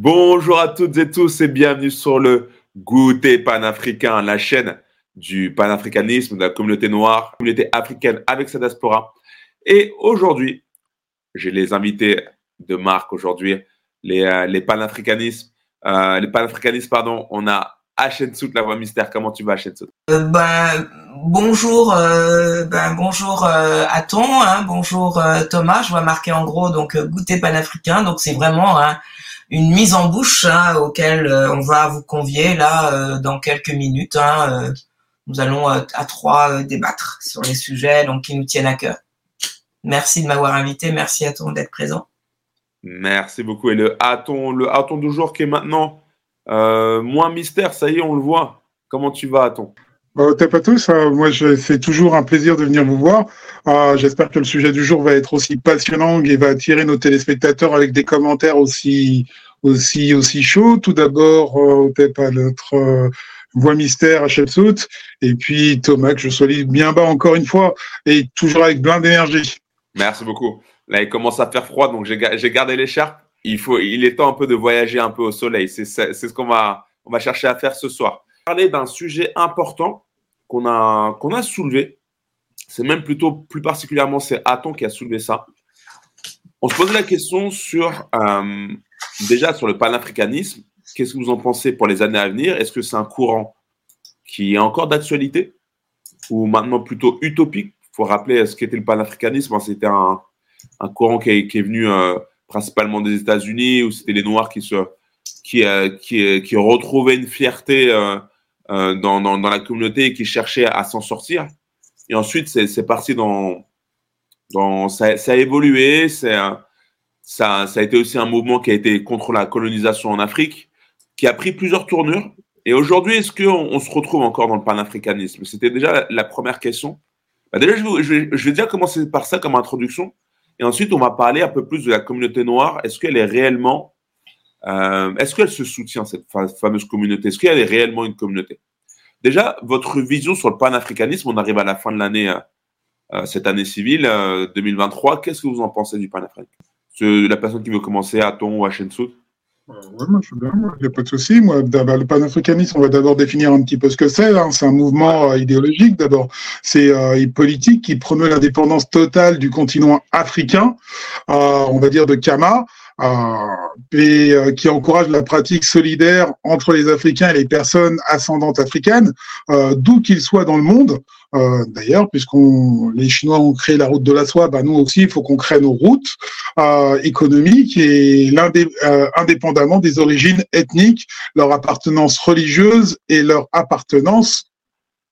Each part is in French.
Bonjour à toutes et tous et bienvenue sur le Goûter panafricain, la chaîne du panafricanisme, de la communauté noire, communauté africaine avec sa diaspora. Et aujourd'hui, j'ai les invités de marque aujourd'hui, les, euh, les panafricanismes, euh, les panafricanistes, pardon. On a Hachensout, la voix mystère. Comment tu vas, Hachensout? Euh, ben, Bonjour, euh, ben, bonjour euh, à ton, hein, bonjour euh, Thomas. Je vois marqué en gros donc goûter panafricain. Donc c'est vraiment hein, une mise en bouche hein, auquel on va vous convier là dans quelques minutes. Nous allons à trois débattre sur les sujets donc qui nous tiennent à cœur. Merci de m'avoir invité. Merci à ton d'être présent. Merci beaucoup. Et le Aton, le du jour qui est maintenant moins mystère, ça y est, on le voit. Comment tu vas, Aton Bon, T'es pas tous. Euh, moi, c'est toujours un plaisir de venir vous voir. Euh, J'espère que le sujet du jour va être aussi passionnant et va attirer nos téléspectateurs avec des commentaires aussi aussi aussi chauds. Tout d'abord, euh, pas notre euh, voix mystère à Chepsout, et puis Thomas que je solide bien bas encore une fois et toujours avec plein d'énergie. Merci beaucoup. Là, il commence à faire froid, donc j'ai gardé l'écharpe il, il est temps un peu de voyager un peu au soleil. C'est ce qu'on va, on va chercher à faire ce soir. Parler d'un sujet important qu'on a, a soulevé. C'est même plutôt, plus particulièrement, c'est Aton qui a soulevé ça. On se posait la question sur, euh, déjà sur le panafricanisme. Qu'est-ce que vous en pensez pour les années à venir? Est-ce que c'est un courant qui est encore d'actualité? Ou maintenant plutôt utopique? Il faut rappeler ce qu'était le panafricanisme. C'était un, courant qui est, venu euh, principalement des États-Unis, où c'était les Noirs qui, se, qui, euh, qui retrouvaient une fierté euh, dans, la communauté qui cherchaient à, s'en sortir. Et ensuite, c'est parti dans. ça, a évolué, ça, ça a été aussi un mouvement qui a été contre la colonisation en Afrique, qui a pris plusieurs tournures. Et aujourd'hui, est-ce qu'on on se retrouve encore dans le panafricanisme? C'était déjà la, première question. Bah déjà, je je, je vais déjà commencer par ça comme introduction. Et ensuite, on va parler un peu plus de la communauté noire. Est-ce qu'elle est réellement, euh, est-ce qu'elle se soutient, cette fameuse communauté? Est-ce qu'elle est réellement une communauté? Déjà, votre vision sur le panafricanisme, on arrive à la fin de l'année, euh, euh cette année civile, 2023. Euh, Qu'est-ce que vous en pensez du panafricanisme? La personne qui veut commencer, à Ton ou à Shensout oui, moi je suis bien, il n'y a pas de souci. Moi, le panafricanisme, on va d'abord définir un petit peu ce que c'est. Hein. C'est un mouvement idéologique d'abord. C'est politique qui promeut l'indépendance totale du continent africain, on va dire de Kama, et qui encourage la pratique solidaire entre les Africains et les personnes ascendantes africaines, d'où qu'ils soient dans le monde. Euh, D'ailleurs, puisqu'on les Chinois ont créé la route de la soie, bah nous aussi, il faut qu'on crée nos routes euh, économiques et euh, indépendamment des origines ethniques, leur appartenance religieuse et leur appartenance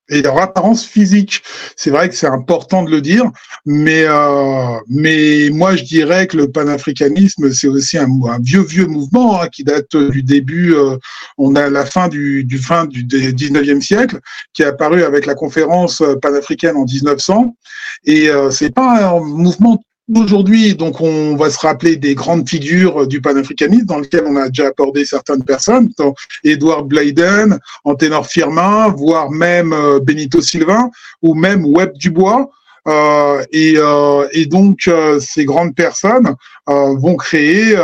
et leur apparence physique. C'est vrai que c'est important de le dire, mais euh, mais moi je dirais que le panafricanisme c'est aussi un, vieux vieux mouvement hein, qui date du début. Euh, on a la fin du, du fin du 19e siècle qui est apparu avec la conférence panafricaine en 1900 et euh, c'est pas un mouvement Aujourd'hui, donc, on va se rappeler des grandes figures du panafricanisme dans lesquelles on a déjà abordé certaines personnes, dont Edward Blyden, Anténor Firmin, voire même euh, Benito Sylvain, ou même Webb Dubois. Euh, et, euh, et, donc, euh, ces grandes personnes euh, vont créer,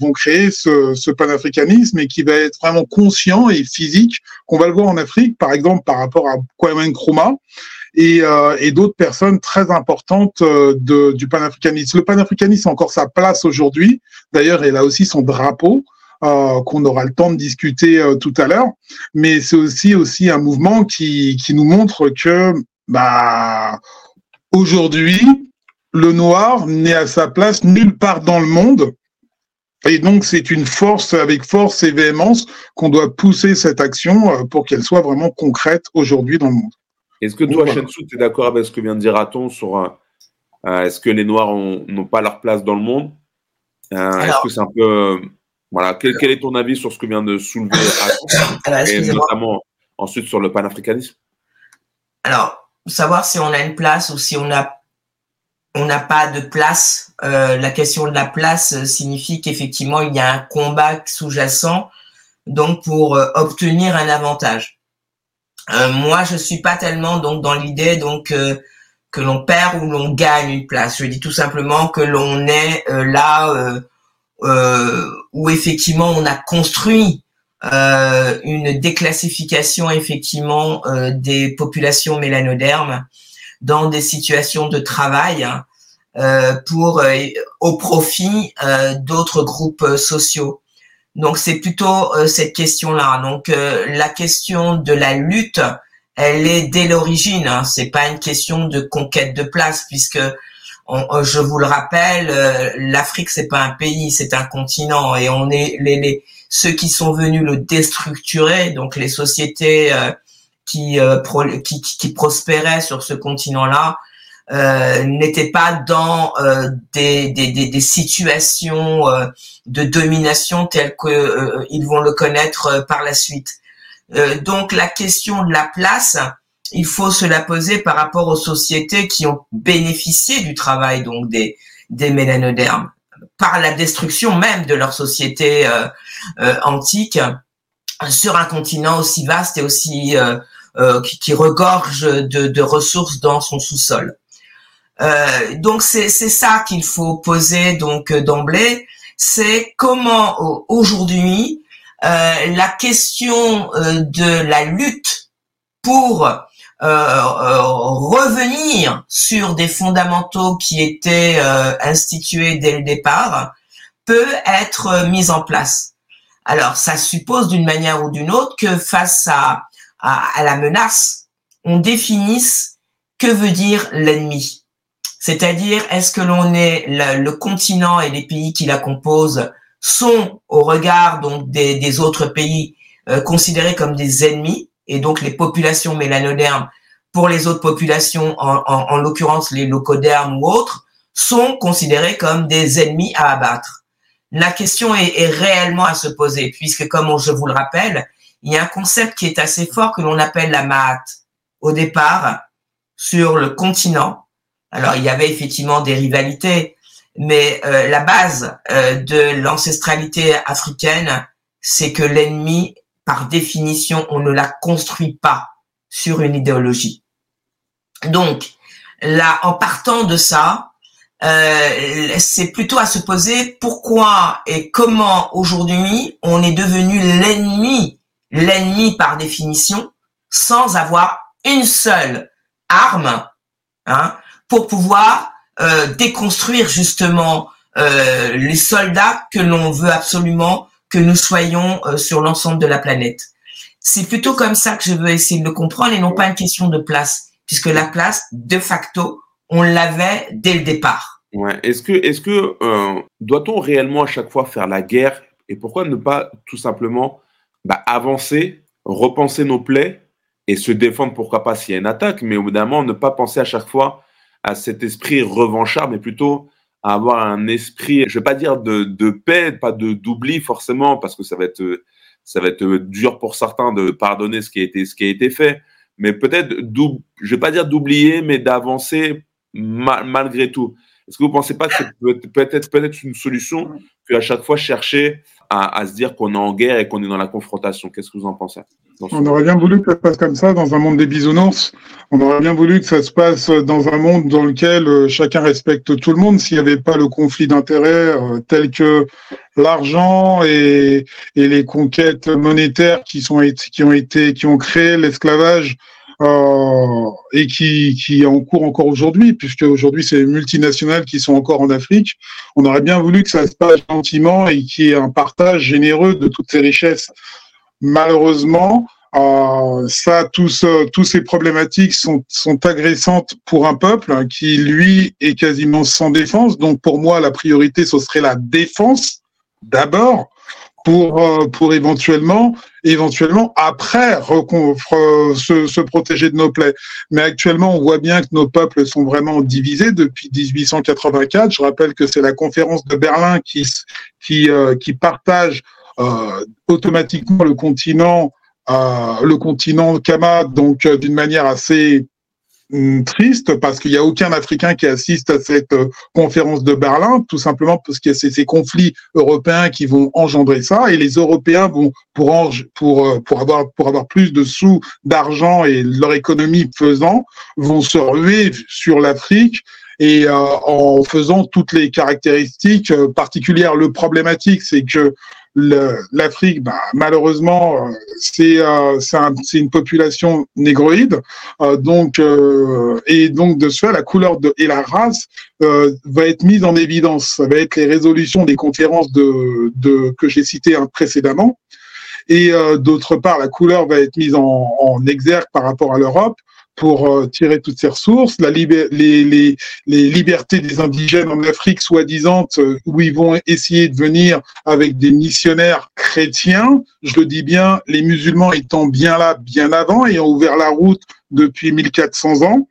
vont créer ce, ce, panafricanisme et qui va être vraiment conscient et physique, qu'on va le voir en Afrique, par exemple, par rapport à Kwame Nkrumah et, euh, et d'autres personnes très importantes euh, de, du panafricanisme. Le panafricanisme a encore sa place aujourd'hui. D'ailleurs, il a aussi son drapeau. Euh, qu'on aura le temps de discuter tout à l'heure, mais c'est aussi un mouvement qui, qui nous montre que bah aujourd'hui le noir n'est à sa place nulle part dans le monde et donc, c'est une force, avec force et véhémence, qu'on doit pousser cette action pour qu'elle soit vraiment concrète aujourd'hui dans le monde. Est-ce que toi, Shensu, tu es d'accord avec ce que vient de dire Aton sur euh, est-ce que les Noirs n'ont pas leur place dans le monde? Euh, Est-ce que c'est un peu. Euh, voilà, quel, quel, est ton avis sur ce que vient de soulever Aton Et notamment ensuite sur le panafricanisme? Alors, savoir si on a une place ou si on a on n'a pas de place. Euh, la question de la place signifie qu'effectivement il y a un combat sous-jacent, donc pour euh, obtenir un avantage. Euh, moi, je suis pas tellement donc dans l'idée donc euh, que l'on perd ou l'on gagne une place. Je dis tout simplement que l'on est euh, là où effectivement on a construit une déclassification effectivement des populations mélanodermes dans des situations de travail pour au profit d'autres groupes sociaux. Donc c'est plutôt euh, cette question-là. Donc euh, la question de la lutte, elle est dès l'origine. Hein. C'est pas une question de conquête de place, puisque euh, je vous le rappelle, l'Afrique c'est pas un pays, c'est un continent, et on est les, ceux qui sont venus le déstructurer, donc les sociétés qui prospéraient sur ce continent-là, euh, n'étaient pas dans euh, des, des, des, situations euh, de domination telles que ils vont le connaître par la suite. donc la question de la place, il faut se la poser par rapport aux sociétés qui ont bénéficié du travail donc des, des mélanodermes par la destruction même de leur société antique sur un continent aussi vaste et aussi qui, qui, regorge de, de ressources dans son sous-sol. Euh, donc c'est ça qu'il faut poser donc euh, d'emblée, c'est comment aujourd'hui euh, la question de la lutte pour revenir sur des fondamentaux qui étaient institués dès le départ peut être mise en place. Alors ça suppose d'une manière ou d'une autre que face à, à la menace, on définisse que veut dire l'ennemi c'est-à-dire, est-ce que l'on est le, continent et les pays qui la composent sont au regard donc des, autres pays euh, considérés comme des ennemis et donc les populations mélanodermes pour les autres populations, en, l'occurrence les locodermes ou autres, sont considérés comme des ennemis à abattre? La question est, est réellement à se poser puisque, comme je vous le rappelle, il y a un concept qui est assez fort que l'on appelle la Maat. Au départ, sur le continent, alors, il y avait effectivement des rivalités, mais euh, la base euh, de l'ancestralité africaine, c'est que l'ennemi, par définition, on ne la construit pas sur une idéologie. Donc, là, en partant de ça, euh, c'est plutôt à se poser pourquoi et comment aujourd'hui on est devenu l'ennemi, l'ennemi par définition, sans avoir une seule arme, hein, pour pouvoir euh, déconstruire justement euh, les soldats que l'on veut absolument que nous soyons euh, sur l'ensemble de la planète. C'est plutôt comme ça que je veux essayer de le comprendre et non pas une question de place, puisque la place, de facto, on l'avait dès le départ. Ouais. Est-ce que, est-ce que doit-on réellement à chaque fois faire la guerre et pourquoi ne pas tout simplement bah, avancer, repenser nos plaies et se défendre, pourquoi pas s'il y a une attaque, mais moment, ne pas penser à chaque fois à cet esprit revanchard, mais plutôt à avoir un esprit, je vais pas dire de, de paix, pas de d'oubli forcément, parce que ça va être ça va être dur pour certains de pardonner ce qui a été ce qui a été fait, mais peut-être je vais pas dire d'oublier, mais d'avancer malgré tout. Est-ce que vous pensez pas que c'est peut-être peut-être une solution que à chaque fois chercher à, se dire qu'on est en guerre et qu'on est dans la confrontation Qu'est-ce que vous en pensez On aurait bien voulu que ça se passe comme ça dans un monde des bisounours. On aurait bien voulu que ça se passe dans un monde dans lequel euh, chacun respecte tout le monde. S'il n'y avait pas le conflit d'intérêts euh, tel que l'argent et, et, les conquêtes monétaires qui sont qui ont été qui ont créé l'esclavage euh, et qui, est en cours encore aujourd'hui, puisque aujourd'hui c'est les multinationales qui sont encore en Afrique. On aurait bien voulu que ça se passe gentiment et qu'il y ait un partage généreux de toutes ces richesses. Malheureusement, euh, ça, tous, ces problématiques sont agressantes pour un peuple qui, lui, est quasiment sans défense. Donc, pour moi, la priorité, ce serait la défense d'abord pour euh, pour éventuellement éventuellement après se, se, protéger de nos plaies. Mais actuellement, on voit bien que nos peuples sont vraiment divisés depuis 1884. Je rappelle que c'est la conférence de Berlin qui qui euh, qui partage euh, automatiquement le continent euh, le continent Kama donc d'une manière assez triste parce qu'il n'y a aucun Africain qui assiste à cette euh, conférence de Berlin, tout simplement parce que c'est ces conflits européens qui vont engendrer ça, et les Européens vont pour pour euh, pour avoir pour avoir plus de sous, d'argent et leur économie faisant, vont se ruer sur l'Afrique et en faisant toutes les caractéristiques particulières. Le problématique, c'est que l'Afrique, bah, malheureusement, euh, c'est euh, c'est une population négroïde, euh, donc et donc de ce fait, la couleur de, et la race va être mise en évidence. Ça va être les résolutions des conférences de, de que j'ai citées hein, précédemment, et d'autre part, la couleur va être mise en, en exergue par rapport à l'Europe pour euh, tirer toutes ces ressources, la les, les, les, libertés des indigènes en Afrique soi-disant, euh, où ils vont essayer de venir avec des missionnaires chrétiens, je le dis bien, les musulmans étant bien là, bien avant, ont ouvert la route depuis 1400 ans,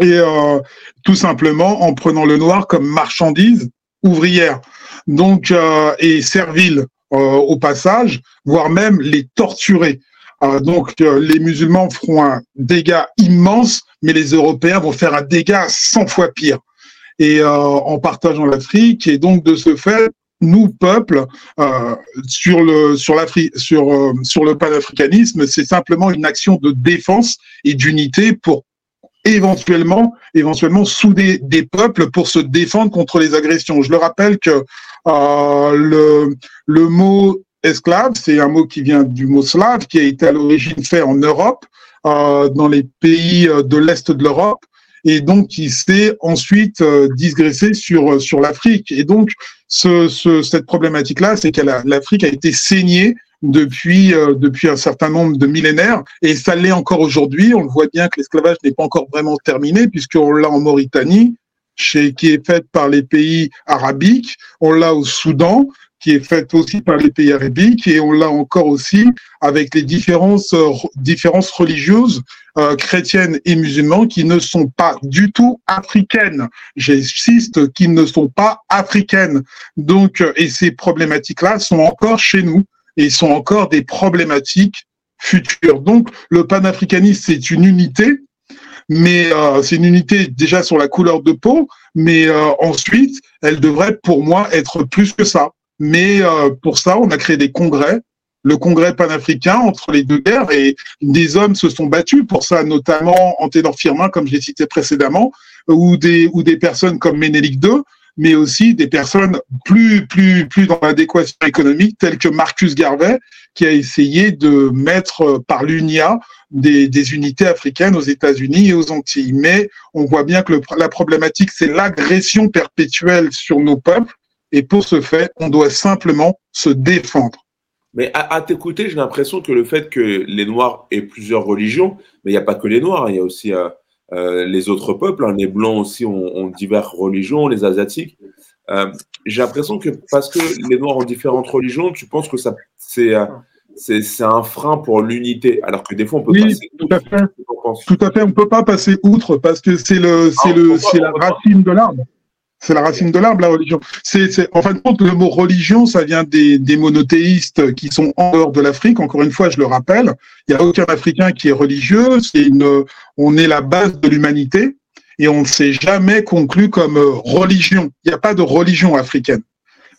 et euh, tout simplement en prenant le noir comme marchandise ouvrière, donc et servile au passage, voire même les torturer. Euh, donc euh, les musulmans feront un dégât immense, mais les Européens vont faire un dégât 100 fois pire. Et euh, en partageant l'Afrique, et donc de ce fait, nous peuples sur le sur l'Afrique sur sur le panafricanisme, c'est simplement une action de défense et d'unité pour éventuellement éventuellement souder des peuples pour se défendre contre les agressions. Je le rappelle que le le mot esclave, c'est un mot qui vient du mot slave, qui a été à l'origine fait en Europe, euh, dans les pays euh, de l'Est de l'Europe, et donc qui s'est ensuite euh, digressé sur, sur l'Afrique. Et donc, ce, ce, cette problématique-là, c'est que l'Afrique a été saignée depuis, euh, depuis un certain nombre de millénaires, et ça l'est encore aujourd'hui. On le voit bien que l'esclavage n'est pas encore vraiment terminé, puisqu'on l'a en Mauritanie, chez, qui est faite par les pays arabiques, on l'a au Soudan, qui est faite aussi par les pays arabiques et on l'a encore aussi avec les différences, euh, différences religieuses euh, chrétiennes et musulmanes qui ne sont pas du tout africaines. J'insiste qu'ils ne sont pas africaines. Donc, euh, et ces problématiques-là sont encore chez nous et sont encore des problématiques futures. Donc, le panafricanisme, c'est une unité, mais euh, c'est une unité déjà sur la couleur de peau, mais euh, ensuite, elle devrait pour moi être plus que ça. Mais euh, pour ça, on a créé des congrès, le congrès panafricain entre les deux guerres, et des hommes se sont battus pour ça, notamment Anténor Firmin, comme je l'ai cité précédemment, ou des, ou des personnes comme Ménélique II, mais aussi des personnes plus, plus, plus dans l'adéquation économique, telles que Marcus Garvey, qui a essayé de mettre par l'UNIA des, des, unités africaines aux États-Unis et aux Antilles. Mais on voit bien que la problématique, c'est l'agression perpétuelle sur nos peuples et pour ce fait, on doit simplement se défendre. Mais à, t'écouter, j'ai l'impression que le fait que les Noirs aient plusieurs religions, mais il n'y a pas que les Noirs, hein, il y a aussi euh, euh, les autres peuples, hein, les Blancs aussi ont, diverses religions, les Asiatiques. Euh, j'ai l'impression que parce que les Noirs ont différentes religions, tu penses que ça c'est c'est un frein pour l'unité, alors que des fois on peut oui, Tout à fait. Tout à fait, on peut pas passer outre parce que c'est le c'est ah, le c'est la racine de l'arbre. C'est la racine de l'arbre, la religion. C'est, en fin de compte, le mot religion, ça vient des, des monothéistes qui sont en dehors de l'Afrique. Encore une fois, je le rappelle, il n'y a aucun Africain qui est religieux. C'est une, on est la base de l'humanité et on ne s'est jamais conclu comme religion. Il n'y a pas de religion africaine.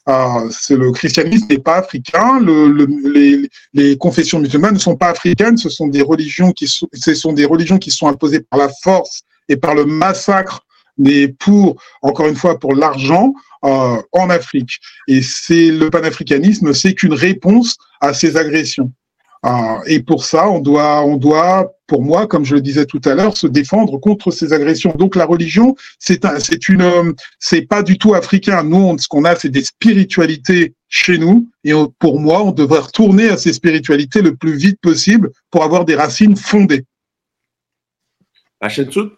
Euh, le christianisme n'est pas africain. Le, le, les, les, confessions musulmanes ne sont pas africaines. Ce sont des religions qui sont, ce sont des religions qui sont imposées par la force et par le massacre mais pour, encore une fois, pour l'argent euh, en Afrique. Et c'est le panafricanisme, c'est qu'une réponse à ces agressions. Euh, et pour ça, on doit, on doit, pour moi, comme je le disais tout à l'heure, se défendre contre ces agressions. Donc la religion, c'est un, c'est une, c'est pas du tout africain. Nous, ce qu'on a, c'est des spiritualités chez nous. Et pour moi, on devrait retourner à ces spiritualités le plus vite possible pour avoir des racines fondées. Hachensout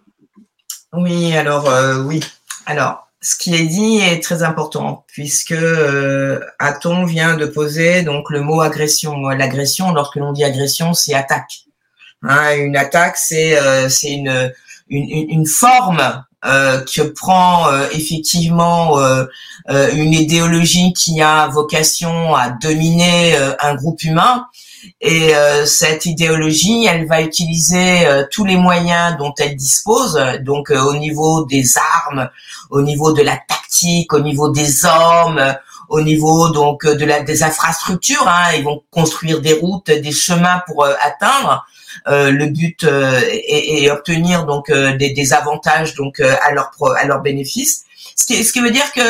oui, alors euh, oui. Alors, ce qui est dit est très important puisque euh, Aton vient de poser donc le mot agression. L'agression, lorsque l'on dit agression, c'est attaque. Hein, une attaque, c'est euh, c'est une, une, une forme euh, que prend euh, effectivement une idéologie qui a vocation à dominer un groupe humain et euh, cette idéologie, elle va utiliser euh, tous les moyens dont elle dispose, donc euh, au niveau des armes, au niveau de la tactique, au niveau des hommes, au niveau donc de la des infrastructures. Hein. Ils vont construire des routes, des chemins pour atteindre le but et, et, obtenir donc des, des, avantages donc à leur à leur bénéfice. Ce qui, ce qui veut dire que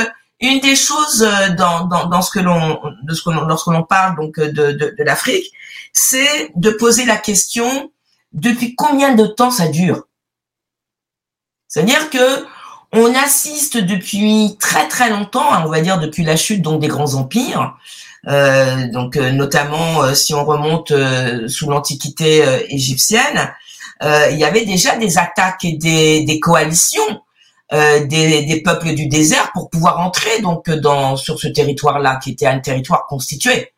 une des choses dans, dans, dans ce que l'on de ce que lorsque l'on parle donc de, de, de l'Afrique, c'est de poser la question depuis combien de temps ça dure? C'est-à-dire que on assiste depuis très très longtemps, hein, on va dire depuis la chute donc des grands empires, euh, donc euh, notamment euh, si on remonte sous l'Antiquité égyptienne, il y avait déjà des attaques et des, des coalitions des, des, peuples du désert pour pouvoir entrer donc dans sur ce territoire-là qui était un territoire constitué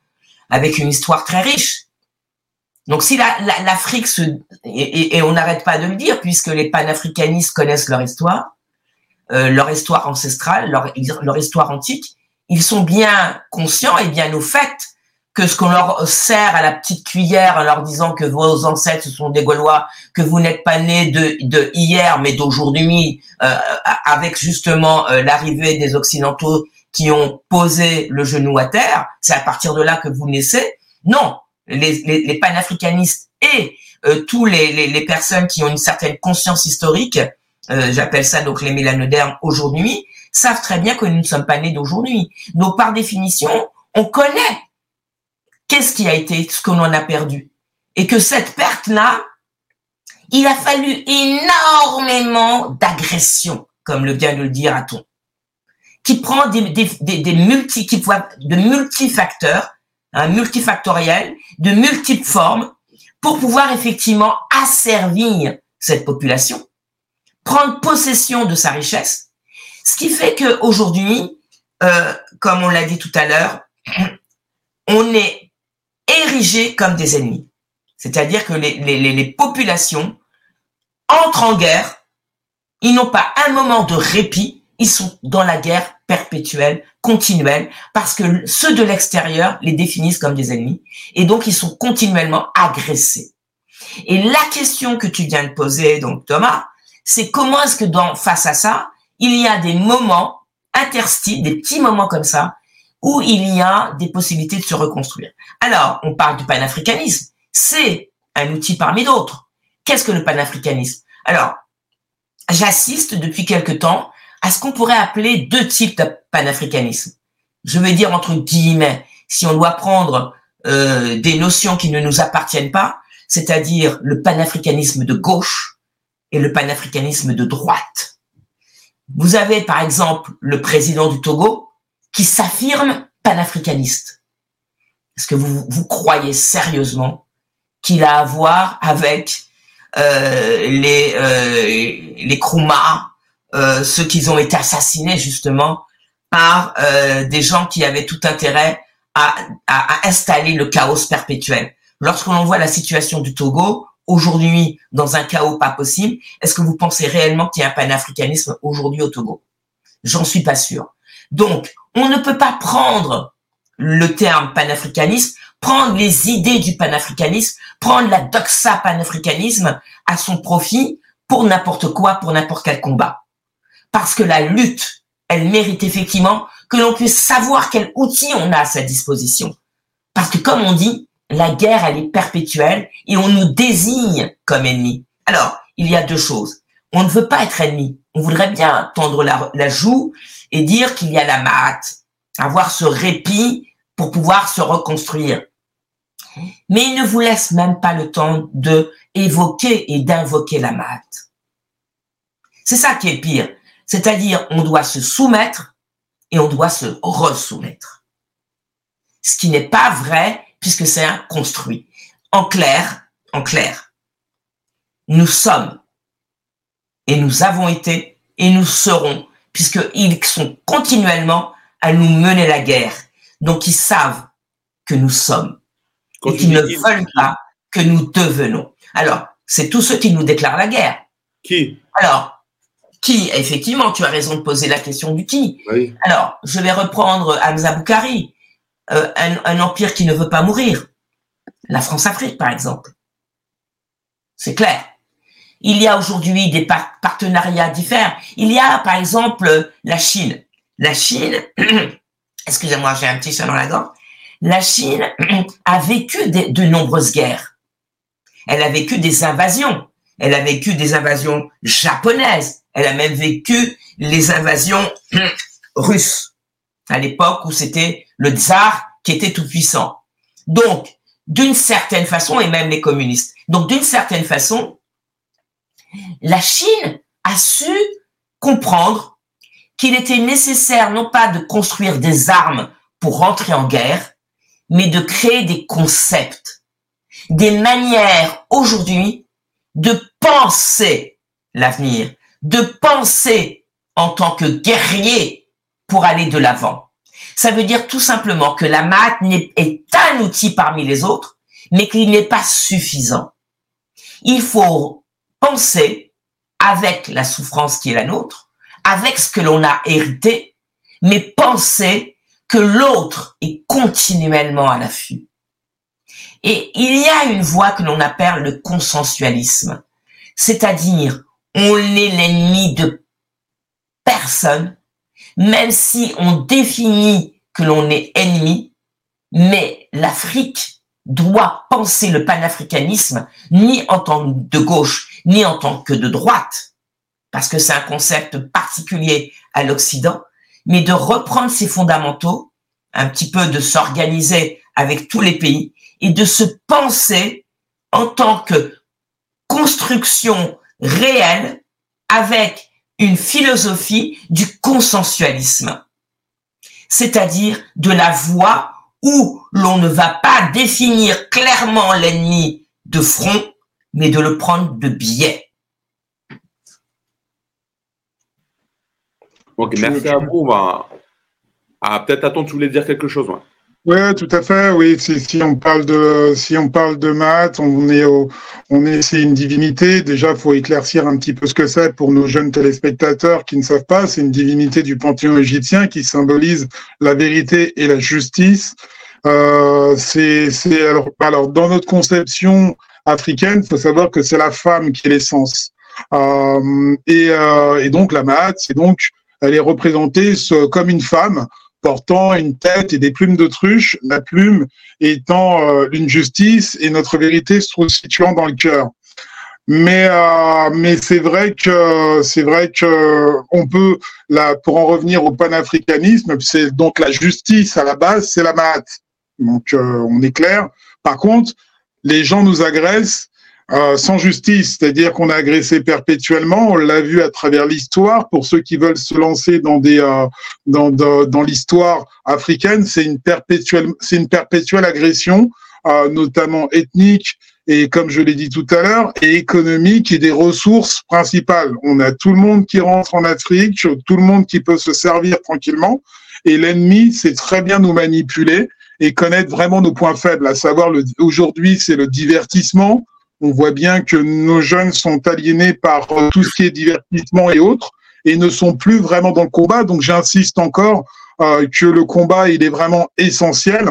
avec une histoire très riche. Donc si l'Afrique se et, on n'arrête pas de le dire puisque les panafricanistes connaissent leur histoire, euh, leur histoire ancestrale, leur, leur histoire antique, ils sont bien conscients et bien au fait que ce qu'on leur sert à la petite cuillère en leur disant que vos ancêtres sont des Gaulois, que vous n'êtes pas nés de, de hier mais d'aujourd'hui, euh, avec justement euh, l'arrivée des Occidentaux qui ont posé le genou à terre, c'est à partir de là que vous naissez. Non, les, panafricanistes et euh, tous les, les, personnes qui ont une certaine conscience historique, euh, j'appelle ça donc les mélanodermes aujourd'hui, savent très bien que nous ne sommes pas nés d'aujourd'hui. Donc par définition, on connaît qu'est-ce qui a été, ce que l'on a perdu? Et que cette perte-là, il a fallu énormément d'agression, comme le vient de le dire Aton, qui prend des, multi, qui de multifacteurs un multifactoriel, de multiples formes, pour pouvoir effectivement asservir cette population, prendre possession de sa richesse, ce qui fait qu'aujourd'hui, euh, comme on l'a dit tout à l'heure, on est érigé comme des ennemis. C'est-à-dire que les, les, les populations entrent en guerre, ils n'ont pas un moment de répit, ils sont dans la guerre perpétuelle, continuelle, parce que ceux de l'extérieur les définissent comme des ennemis, et donc ils sont continuellement agressés. Et la question que tu viens de poser, donc Thomas, c'est comment est-ce que dans face à ça, il y a des moments interstices, des petits moments comme ça, où il y a des possibilités de se reconstruire. Alors, on parle du panafricanisme, c'est un outil parmi d'autres. Qu'est-ce que le panafricanisme? Alors, j'assiste depuis quelque temps à ce qu'on pourrait appeler deux types de panafricanisme. Je veux dire entre guillemets, si on doit prendre euh, des notions qui ne nous appartiennent pas, c'est-à-dire le panafricanisme de gauche et le panafricanisme de droite. Vous avez par exemple le président du Togo qui s'affirme panafricaniste. Est-ce que vous, vous croyez sérieusement qu'il a à voir avec euh, les, euh, les Kroumas, euh, ceux qui ont été assassinés justement par euh, des gens qui avaient tout intérêt à, à, installer le chaos perpétuel? Lorsque l'on voit la situation du Togo, aujourd'hui dans un chaos pas possible, est-ce que vous pensez réellement qu'il y a un panafricanisme aujourd'hui au Togo? J'en suis pas sûr. Donc, on ne peut pas prendre le terme panafricanisme, prendre les idées du panafricanisme, prendre la doxa panafricanisme à son profit pour n'importe quoi, pour n'importe quel combat parce que la lutte, elle mérite effectivement que l'on puisse savoir quel outil on a à sa disposition. Parce que comme on dit, la guerre, elle est perpétuelle et on nous désigne comme ennemis. Alors, il y a deux choses. On ne veut pas être ennemi. On voudrait bien tendre la, joue et dire qu'il y a la mate, avoir ce répit pour pouvoir se reconstruire. Mais il ne vous laisse même pas le temps de évoquer et d'invoquer la mate. C'est ça qui est pire. C'est-à-dire, on doit se soumettre et on doit se resoumettre. Ce qui n'est pas vrai puisque c'est un construit. En clair, en clair, nous sommes et nous avons été et nous serons puisqu'ils sont continuellement à nous mener la guerre. Donc ils savent que nous sommes et qu'ils ne veulent pas que nous devenons. Alors, c'est tous ceux qui nous déclarent la guerre. Qui? Alors, qui, effectivement, tu as raison de poser la question du qui. Alors, je vais reprendre Hamza Boukari, euh, un, empire qui ne veut pas mourir. La France-Afrique, par exemple. C'est clair. Il y a aujourd'hui des partenariats différents. Il y a, par exemple, la Chine. La Chine excusez-moi, j'ai un petit chat dans la gorge, la Chine a vécu de nombreuses guerres. Elle a vécu des invasions. Elle a vécu des invasions japonaises. Elle a même vécu les invasions russes à l'époque où c'était le tsar qui était tout puissant. Donc, d'une certaine façon, et même les communistes. Donc, d'une certaine façon, la Chine a su comprendre qu'il était nécessaire non pas de construire des armes pour rentrer en guerre, mais de créer des concepts, des manières aujourd'hui de penser l'avenir, de penser en tant que guerrier pour aller de l'avant. Ça veut dire tout simplement que la maths est un outil parmi les autres, mais qu'il n'est pas suffisant. Il faut penser avec la souffrance qui est la nôtre, avec ce que l'on a hérité, mais penser que l'autre est continuellement à l'affût. Et il y a une voie que l'on appelle le consensualisme, c'est-à-dire on est l'ennemi de personne, même si on définit que l'on est ennemi, mais l'Afrique doit penser le panafricanisme ni en tant que de gauche, ni en tant que de droite, parce que c'est un concept particulier à l'Occident, mais de reprendre ses fondamentaux, un petit peu de s'organiser avec tous les pays et de se penser en tant que construction réelle avec une philosophie du consensualisme, c'est-à-dire de la voie où l'on ne va pas définir clairement l'ennemi de front, mais de le prendre de biais. Ok, merci à vous. Ah, peut-être, Attends, tu voulais dire quelque chose. Oui, tout à fait. Oui, si, si, on parle de si on parle de maths, on est au, on est c'est une divinité. Déjà, faut éclaircir un petit peu ce que c'est pour nos jeunes téléspectateurs qui ne savent pas. C'est une divinité du panthéon égyptien qui symbolise la vérité et la justice. Euh, c'est c'est alors alors dans notre conception africaine, faut savoir que c'est la femme qui est l'essence. Euh, et, euh, et donc la maths, c'est donc elle est représentée comme une femme portant une tête et des plumes d'autruche, la plume étant euh, une justice et notre vérité se trouve situant dans le cœur. Mais euh, mais c'est vrai que c'est vrai que on peut là pour en revenir au panafricanisme, c'est donc la justice à la base, c'est la maths. Donc euh, on est clair. Par contre, les gens nous agressent euh, sans justice, c'est-à-dire qu'on a agressé perpétuellement. On l'a vu à travers l'histoire. Pour ceux qui veulent se lancer dans des euh, dans, dans, dans l'histoire africaine, c'est une perpétuelle c'est une perpétuelle agression, euh, notamment ethnique et comme je l'ai dit tout à l'heure, et économique et des ressources principales. On a tout le monde qui rentre en Afrique, tout le monde qui peut se servir tranquillement, et l'ennemi sait très bien nous manipuler et connaître vraiment nos points faibles, à savoir aujourd'hui c'est le divertissement, on voit bien que nos jeunes sont aliénés par euh, tout ce qui est divertissement et autres et ne sont plus vraiment dans le combat. Donc j'insiste encore euh, que le combat, il est vraiment essentiel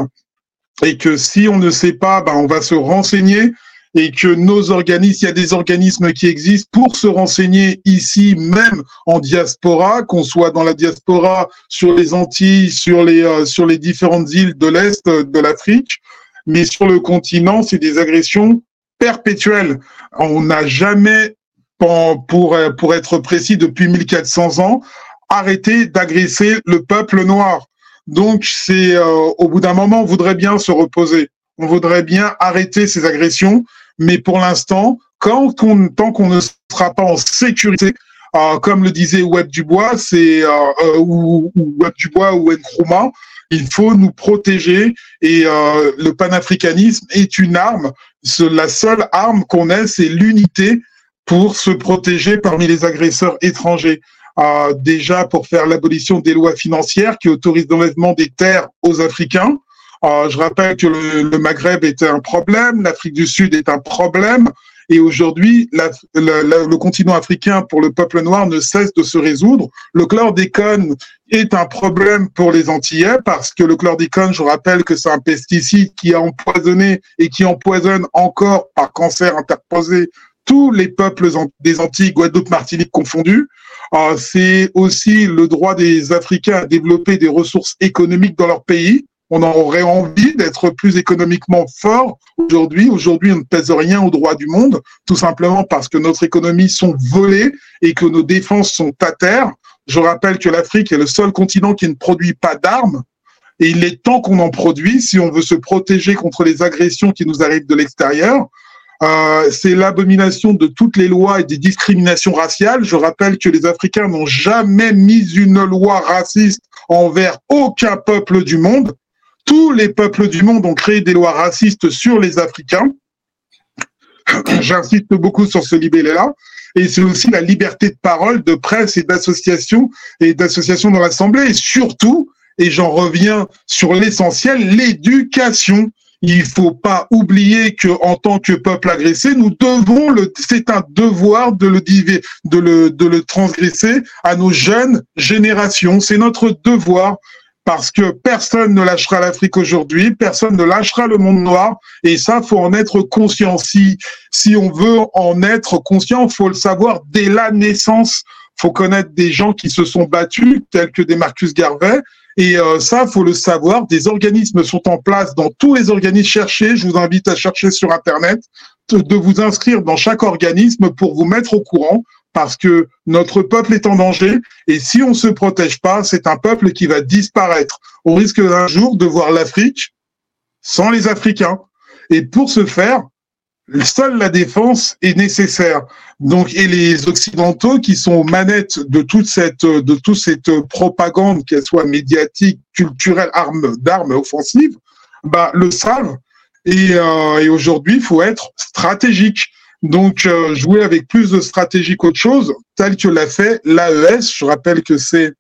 et que si on ne sait pas, ben, on va se renseigner et que nos organismes, il y a des organismes qui existent pour se renseigner ici, même en diaspora, qu'on soit dans la diaspora sur les Antilles, sur les, euh, sur les différentes îles de l'Est de l'Afrique, mais sur le continent, c'est des agressions perpétuelle. On n'a jamais, pour, pour être précis, depuis 1400 ans, arrêté d'agresser le peuple noir. Donc, c'est euh, au bout d'un moment, on voudrait bien se reposer. On voudrait bien arrêter ces agressions, mais pour l'instant, tant qu'on ne sera pas en sécurité, euh, comme le disait Web Dubois, c'est euh, ou, ou, Web Dubois ou Nkrumah, il faut nous protéger et euh, le panafricanisme est une arme. La seule arme qu'on ait, c'est l'unité pour se protéger parmi les agresseurs étrangers. Euh, déjà pour faire l'abolition des lois financières qui autorisent l'enlèvement des terres aux Africains. Euh, je rappelle que le, le Maghreb était un problème, l'Afrique du Sud est un problème. Et aujourd'hui, le continent africain pour le peuple noir ne cesse de se résoudre. Le chlordécone est un problème pour les Antillais parce que le chlordécone, je rappelle que c'est un pesticide qui a empoisonné et qui empoisonne encore par cancer interposé tous les peuples des Antilles, Guadeloupe, Martinique confondus. Euh, c'est aussi le droit des Africains à développer des ressources économiques dans leur pays. On aurait envie d'être plus économiquement fort aujourd'hui. Aujourd'hui, on ne pèse rien au droit du monde, tout simplement parce que notre économie sont volées et que nos défenses sont à terre. Je rappelle que l'Afrique est le seul continent qui ne produit pas d'armes. Et il est temps qu'on en produise si on veut se protéger contre les agressions qui nous arrivent de l'extérieur. Euh, c'est l'abomination de toutes les lois et des discriminations raciales. Je rappelle que les Africains n'ont jamais mis une loi raciste envers aucun peuple du monde. Tous les peuples du monde ont créé des lois racistes sur les Africains. J'insiste beaucoup sur ce libellé-là. Et c'est aussi la liberté de parole, de presse et d'association et d'association dans l'Assemblée. Et surtout, et j'en reviens sur l'essentiel, l'éducation il faut pas oublier que en tant que peuple agressé, nous devons le, c'est un devoir de le, de de le transgresser à nos jeunes générations. C'est notre devoir parce que personne ne lâchera l'Afrique aujourd'hui, personne ne lâchera le monde noir, et ça, faut en être conscient. Si, si on veut en être conscient, faut le savoir dès la naissance. Faut connaître des gens qui se sont battus, tels que des Marcus Garvey, et euh, ça, faut le savoir, des organismes sont en place dans tous les organismes. Cherchez, je vous invite à chercher sur Internet, de vous inscrire dans chaque organisme pour vous mettre au courant, parce que notre peuple est en danger. Et si on ne se protège pas, c'est un peuple qui va disparaître. On risque un jour de voir l'Afrique sans les Africains. Et pour ce faire, seule la défense est nécessaire. Donc, et les Occidentaux qui sont aux manettes de toute cette, de toute cette propagande, qu'elle soit médiatique, culturelle, arme, d'armes offensives, bah, le savent. Et, euh, et aujourd'hui, il faut être stratégique. Donc, euh, jouer avec plus de stratégie qu'autre chose, tel que l'a fait l'AES. Je rappelle que c'est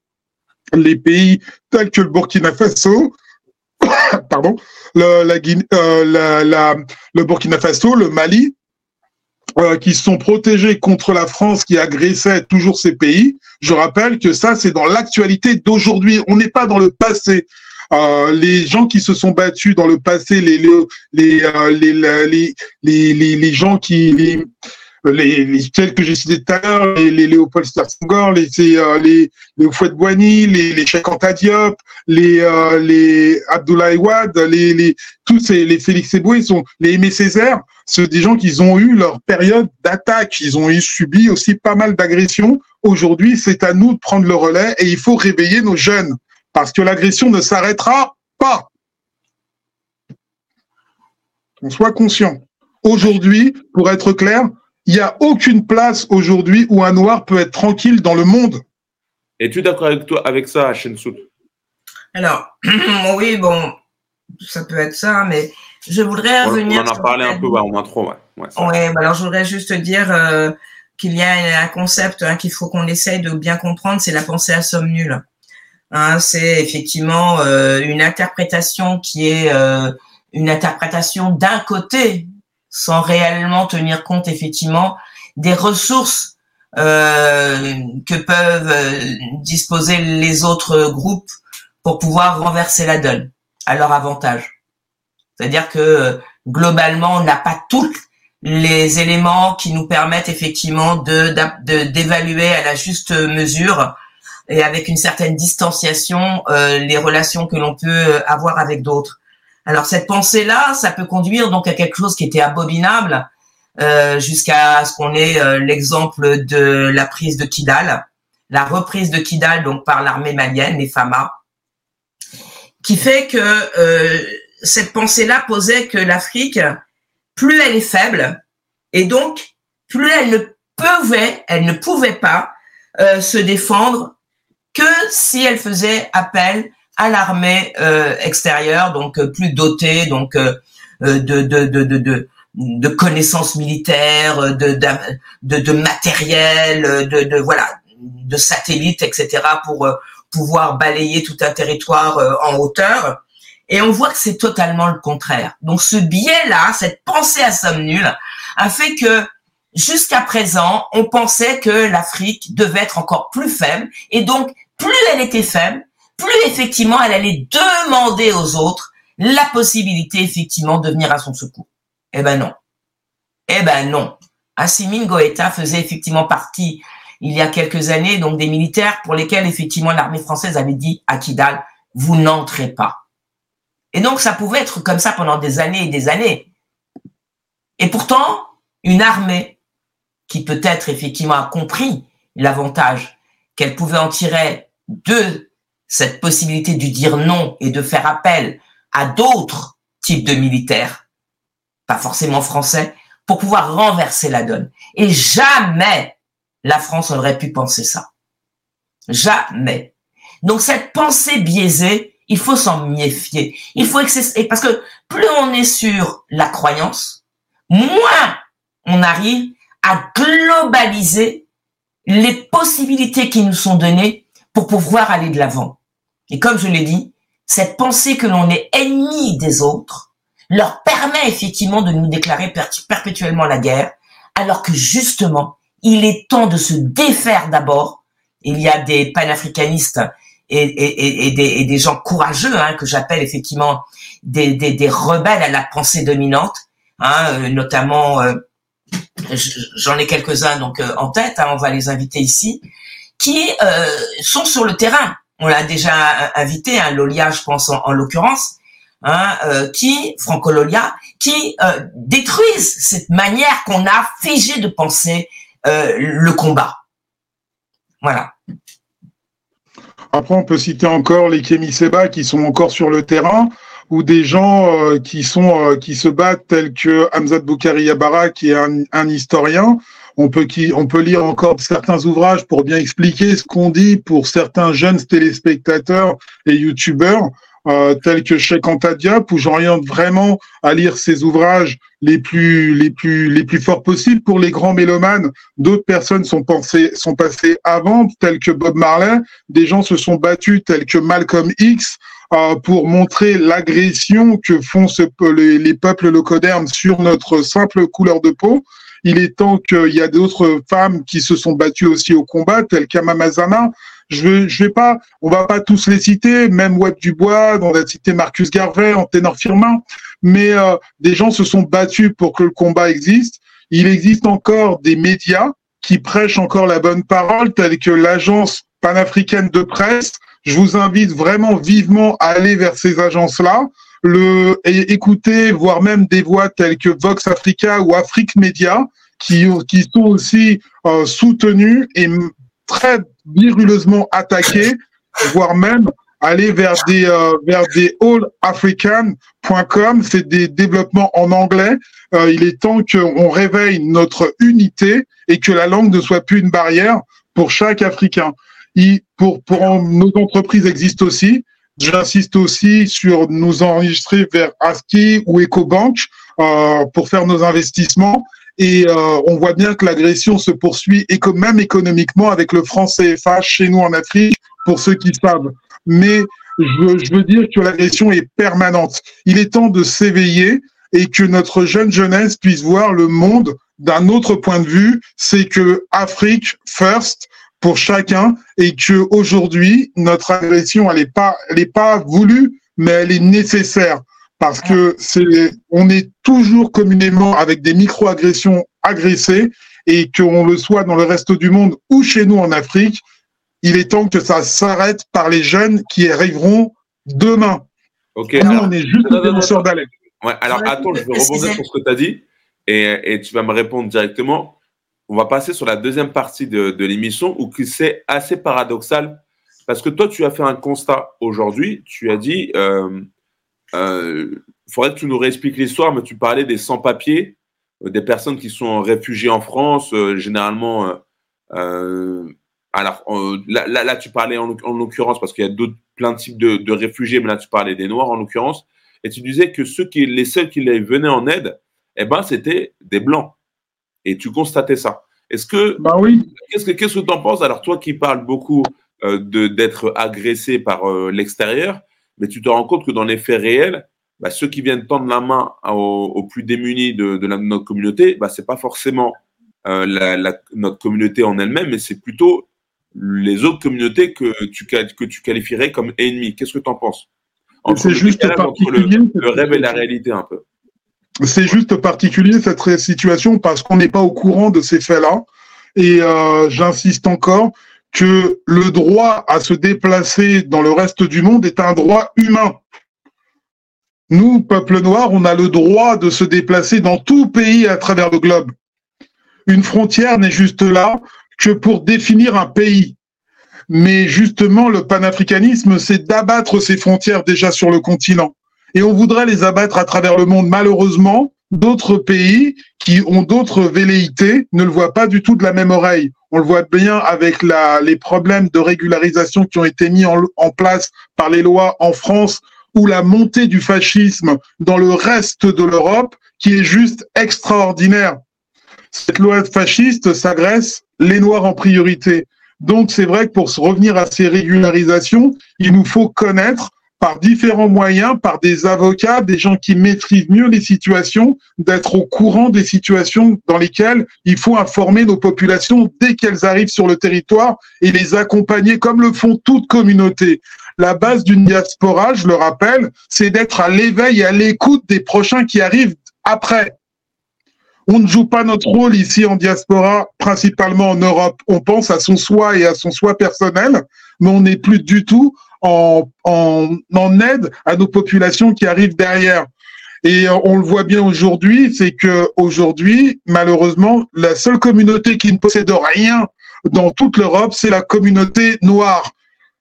les pays tels que le Burkina Faso, le, la, euh, la, le Burkina Faso, le Mali, euh, qui sont protégés contre la France qui agressait toujours ces pays. Je rappelle que ça, c'est dans l'actualité d'aujourd'hui. On n'est pas dans le passé. Euh, les gens qui se sont battus dans le passé, les les les euh, les, les, les, les, gens qui les, les, les tels que j'ai cités tout à l'heure, les, les Léopold Senghor, les, euh, les, les Fouad Bouani, les, les Cheikh Anta Diop, les, euh, les Abdoulaye Wade, les, les, tous ces, les Félix Eboué, sont, les Aimé Césaire, c'est des gens qui ont eu leur période d'attaque, ils ont eu subi aussi pas mal d'agressions. Aujourd'hui, c'est à nous de prendre le relais et il faut réveiller nos jeunes parce que l'agression ne s'arrêtera pas. On soit conscient. Aujourd'hui, pour être clair, il n'y a aucune place aujourd'hui où un noir peut être tranquille dans le monde. Es-tu d'accord avec toi avec ça, Shensout Alors, oui, bon, ça peut être ça, mais je voudrais revenir. On en a parlé un peu, ouais, au moins trop, ouais. Ouais, bah alors je voudrais juste dire euh, qu'il y a un concept hein, qu'il faut qu'on essaye de bien comprendre, c'est la pensée à somme nulle. Hein, c'est effectivement euh, une interprétation qui est euh, une interprétation d'un côté sans réellement tenir compte effectivement des ressources euh, que peuvent disposer les autres groupes pour pouvoir renverser la donne à leur avantage. C'est-à-dire que globalement, on n'a pas tous les éléments qui nous permettent effectivement de d'évaluer à la juste mesure et avec une certaine distanciation euh, les relations que l'on peut avoir avec d'autres. Alors cette pensée-là, ça peut conduire donc à quelque chose qui était abominable euh, jusqu'à ce qu'on ait euh, l'exemple de la prise de Kidal, la reprise de Kidal donc par l'armée malienne, les FAMA, qui fait que euh, cette pensée-là posait que l'Afrique, plus elle est faible, et donc plus elle ne pouvait, elle ne pouvait pas se défendre que si elle faisait appel à l'armée euh, extérieure, donc euh, plus dotée donc euh, de, de, de, de, de connaissances militaires, de, de, de, matériel, de, de voilà, de satellites, etc. pour pouvoir balayer tout un territoire en hauteur. Et on voit que c'est totalement le contraire. Donc ce biais-là, cette pensée à somme nulle, a fait que jusqu'à présent, on pensait que l'Afrique devait être encore plus faible. Et donc, plus elle était faible, plus effectivement elle allait demander aux autres la possibilité effectivement de venir à son secours. Eh ben non. Eh ben non. Assimi Goïta faisait effectivement partie, il y a quelques années, donc des militaires pour lesquels effectivement l'armée française avait dit à Kidal, vous n'entrez pas. Et donc ça pouvait être comme ça pendant des années et des années. Et pourtant, une armée qui peut-être effectivement a compris l'avantage qu'elle pouvait en tirer de cette possibilité de dire non et de faire appel à d'autres types de militaires, pas forcément français, pour pouvoir renverser la donne. Et jamais la France aurait pu penser ça. Jamais. Donc cette pensée biaisée, il faut s'en méfier. Il faut parce que plus on est sur la croyance, moins on arrive à globaliser les possibilités qui nous sont données pour pouvoir aller de l'avant. Et comme je l'ai dit, cette pensée que l'on est ennemi des autres leur permet effectivement de nous déclarer perpétuellement la guerre, alors que justement, il est temps de se défaire d'abord. Il y a des panafricanistes et, et, des, gens courageux, hein, que j'appelle effectivement des, rebelles à la pensée dominante, hein, euh, notamment, euh, j'en ai quelques-uns donc euh, en tête, hein, on va les inviter ici, qui sont sur le terrain. On l'a déjà invité, hein, Lolia, je pense en, l'occurrence, hein, qui, Franco Lolia, qui détruisent cette manière qu'on a figée de penser le combat. Voilà. Après, on peut citer encore les Kémy Seba qui sont encore sur le terrain ou des gens euh, qui sont euh, qui se battent tels que Hamzat Boukari Yabara qui est un, historien. On peut qui on peut lire encore certains ouvrages pour bien expliquer ce qu'on dit pour certains jeunes téléspectateurs et youtubeurs euh, tels que Cheikh Anta Diop, où j'oriente vraiment à lire ses ouvrages les plus les plus les plus forts possibles pour les grands mélomanes. D'autres personnes sont pensées sont passées avant, tels que Bob Marley. Des gens se sont battus, tels que Malcolm X, euh, pour montrer l'agression que font ce, les, les peuples locodermes sur notre simple couleur de peau. Il est temps qu'il y a d'autres femmes qui se sont battues aussi au combat, telles qu'Amamazana, je vais, je vais pas, on va pas tous les citer, même Web Dubois, on va citer Marcus Garvey, Anténor Firmin, mais euh, des gens se sont battus pour que le combat existe. Il existe encore des médias qui prêchent encore la bonne parole, tels que l'agence panafricaine de presse. Je vous invite vraiment vivement à aller vers ces agences-là, le écouter, voire même des voix telles que Vox Africa ou Afrique Media, qui, sont aussi euh, soutenues et très viruleusement attaquer, voire même aller vers des euh, vers des allafrican.com, c'est des développements en anglais. Euh, il est temps qu'on réveille notre unité et que la langue ne soit plus une barrière pour chaque Africain. Pour pour nos entreprises existent aussi. J'insiste aussi sur nous enregistrer vers ASCII ou EcoBank euh, pour faire nos investissements et euh, on voit bien que l'agression se poursuit, et même économiquement, avec le franc CFA chez nous en Afrique, pour ceux qui savent. Mais je, je veux dire que l'agression est permanente. Il est temps de s'éveiller et que notre jeune jeunesse puisse voir le monde d'un autre point de vue. C'est que Afrique first pour chacun et que aujourd'hui notre agression elle est pas elle est pas voulue mais elle est nécessaire parce que c'est, on est toujours communément avec des micro-agressions agressées et qu'on le soit dans le reste du monde ou chez nous en Afrique, il est temps que ça s'arrête par les jeunes qui arriveront demain. Ok. Nous, on est juste des lanceurs d'alerte. Ouais, alors attends, je vais rebondir sur ce que tu as dit et, et, tu vas me répondre directement. On va passer sur la deuxième partie de, l'émission où c'est assez paradoxal parce que toi, tu as fait un constat aujourd'hui. Tu as dit, euh, il euh, faudrait que tu nous réexpliques l'histoire, mais tu parlais des sans-papiers, euh, des personnes qui sont réfugiées en France, euh, généralement. alors, là, là, tu parlais en, l'occurrence, parce qu'il y a d'autres, plein de types de, réfugiés, mais là, tu parlais des Noirs en l'occurrence, et tu disais que ceux qui, les seuls qui les venaient en aide, eh ben, c'était des Blancs. Et tu constatais ça. Est-ce que. Bah oui. Qu'est-ce que tu que en penses? Alors, toi qui parles beaucoup de, d'être agressé par l'extérieur, mais tu te rends compte que dans les faits réels, bah, ceux qui viennent tendre la main aux, plus démunis de, notre communauté, bah, ce n'est pas forcément euh, notre communauté en elle-même, mais c'est plutôt les autres communautés que tu, que tu qualifierais comme ennemis. Qu'est-ce que tu en penses C'est juste entre le, rêve et la réalité un peu. C'est juste particulier cette situation parce qu'on n'est pas au courant de ces faits-là. Et euh, j'insiste encore que le droit à se déplacer dans le reste du monde est un droit humain. Nous, peuple noir, on a le droit de se déplacer dans tout pays à travers le globe. Une frontière n'est juste là que pour définir un pays. Mais justement, le panafricanisme, c'est d'abattre ces frontières déjà sur le continent et on voudrait les abattre à travers le monde. Malheureusement, d'autres pays qui ont d'autres velléités ne le voient pas du tout de la même oreille. On le voit bien avec les problèmes de régularisation qui ont été mis en, en place par les lois en France ou la montée du fascisme dans le reste de l'Europe qui est juste extraordinaire. Cette loi fasciste s'agresse les Noirs en priorité. Donc c'est vrai que pour revenir à ces régularisations, il nous faut connaître par différents moyens, par des avocats, des gens qui maîtrisent mieux les situations, d'être au courant des situations dans lesquelles il faut informer nos populations dès qu'elles arrivent sur le territoire et les accompagner comme le font toutes communautés. La base d'une diaspora, je le rappelle, c'est d'être à l'éveil et à l'écoute des prochains qui arrivent après. On ne joue pas notre rôle ici en diaspora, principalement en Europe. On pense à son soi et à son soi personnel, mais on n'est plus du tout en, en, aide à nos populations qui arrivent derrière. Et euh, on le voit bien aujourd'hui, c'est que aujourd'hui, malheureusement, la seule communauté qui ne possède rien dans toute l'Europe, c'est la communauté noire.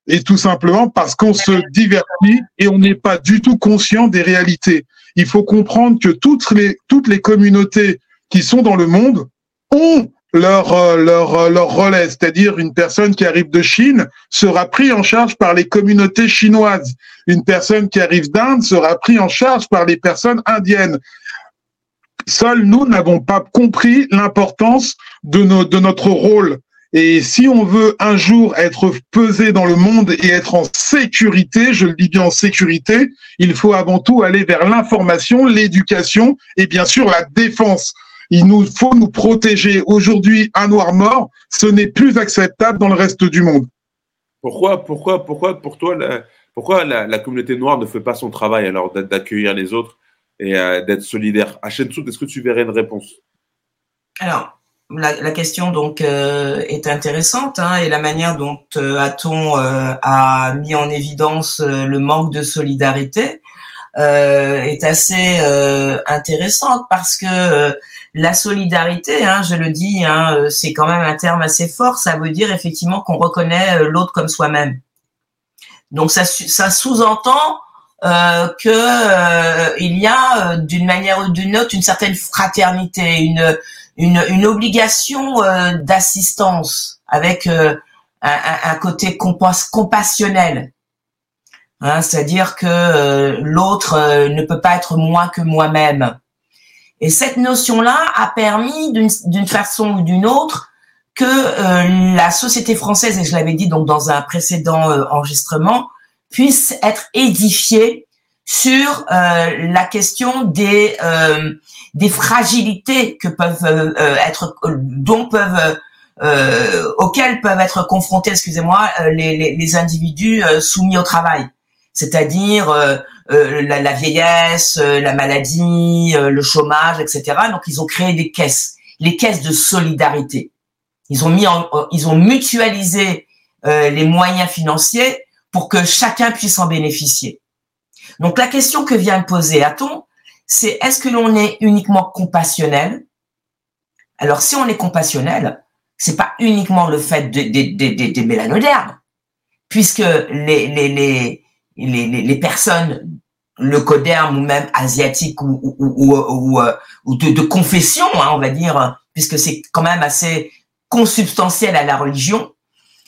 Et tout simplement parce qu'on se divertit et on n'est pas du tout conscient des réalités. Il faut comprendre que toutes les, toutes les communautés qui sont dans le monde ont leur, euh, leur, euh, leur relais, c'est-à-dire une personne qui arrive de Chine sera pris en charge par les communautés chinoises. Une personne qui arrive d'Inde sera pris en charge par les personnes indiennes. Seuls nous n'avons pas compris l'importance de, de notre rôle. Et si on veut un jour être pesé dans le monde et être en sécurité, je le dis bien en sécurité, il faut avant tout aller vers l'information, l'éducation et bien sûr la défense. Il nous faut nous protéger. Aujourd'hui, un noir mort, ce n'est plus acceptable dans le reste du monde. Pourquoi, pourquoi, pourquoi, pour toi, la, pourquoi la, communauté noire ne fait pas son travail alors d'accueillir les autres et euh, d'être solidaire? À Shensout, est-ce que tu verrais une réponse? Alors, la, question donc euh, est intéressante hein, et la manière dont euh, Aton a mis en évidence le manque de solidarité? Est assez intéressante parce que la solidarité, hein, je le dis, hein, euh, c'est quand même un terme assez fort. Ça veut dire effectivement qu'on reconnaît euh, l'autre comme soi-même. Donc ça, ça sous-entend euh, que euh, il y a d'une manière ou d'une autre une certaine fraternité, une une, une obligation d'assistance avec un, un, côté compassionnel. Hein, C'est-à-dire que l'autre ne peut pas être moins que moi-même. Et cette notion-là a permis d'une façon ou d'une autre que euh, la société française, et je l'avais dit donc dans un précédent euh, enregistrement, puisse être édifiée sur euh, la question des des fragilités que peuvent être dont peuvent auxquelles peuvent être confrontés, excusez-moi, les, les, les, individus soumis au travail, c'est-à-dire euh, la, vieillesse, euh, la maladie, euh, le chômage, etc. Donc ils ont créé des caisses, les caisses de solidarité. Ils ont mis, en, ils ont mutualisé les moyens financiers pour que chacun puisse en bénéficier. Donc la question que vient de poser Aton, c'est est-ce que l'on est uniquement compassionnel? Alors si on est compassionnel, c'est pas uniquement le fait des, des, des, des mélanodermes, puisque les, les, les, les, personnes le coderme ou même asiatique ou, euh, de, confession, hein, on va dire, puisque c'est quand même assez consubstantiel à la religion,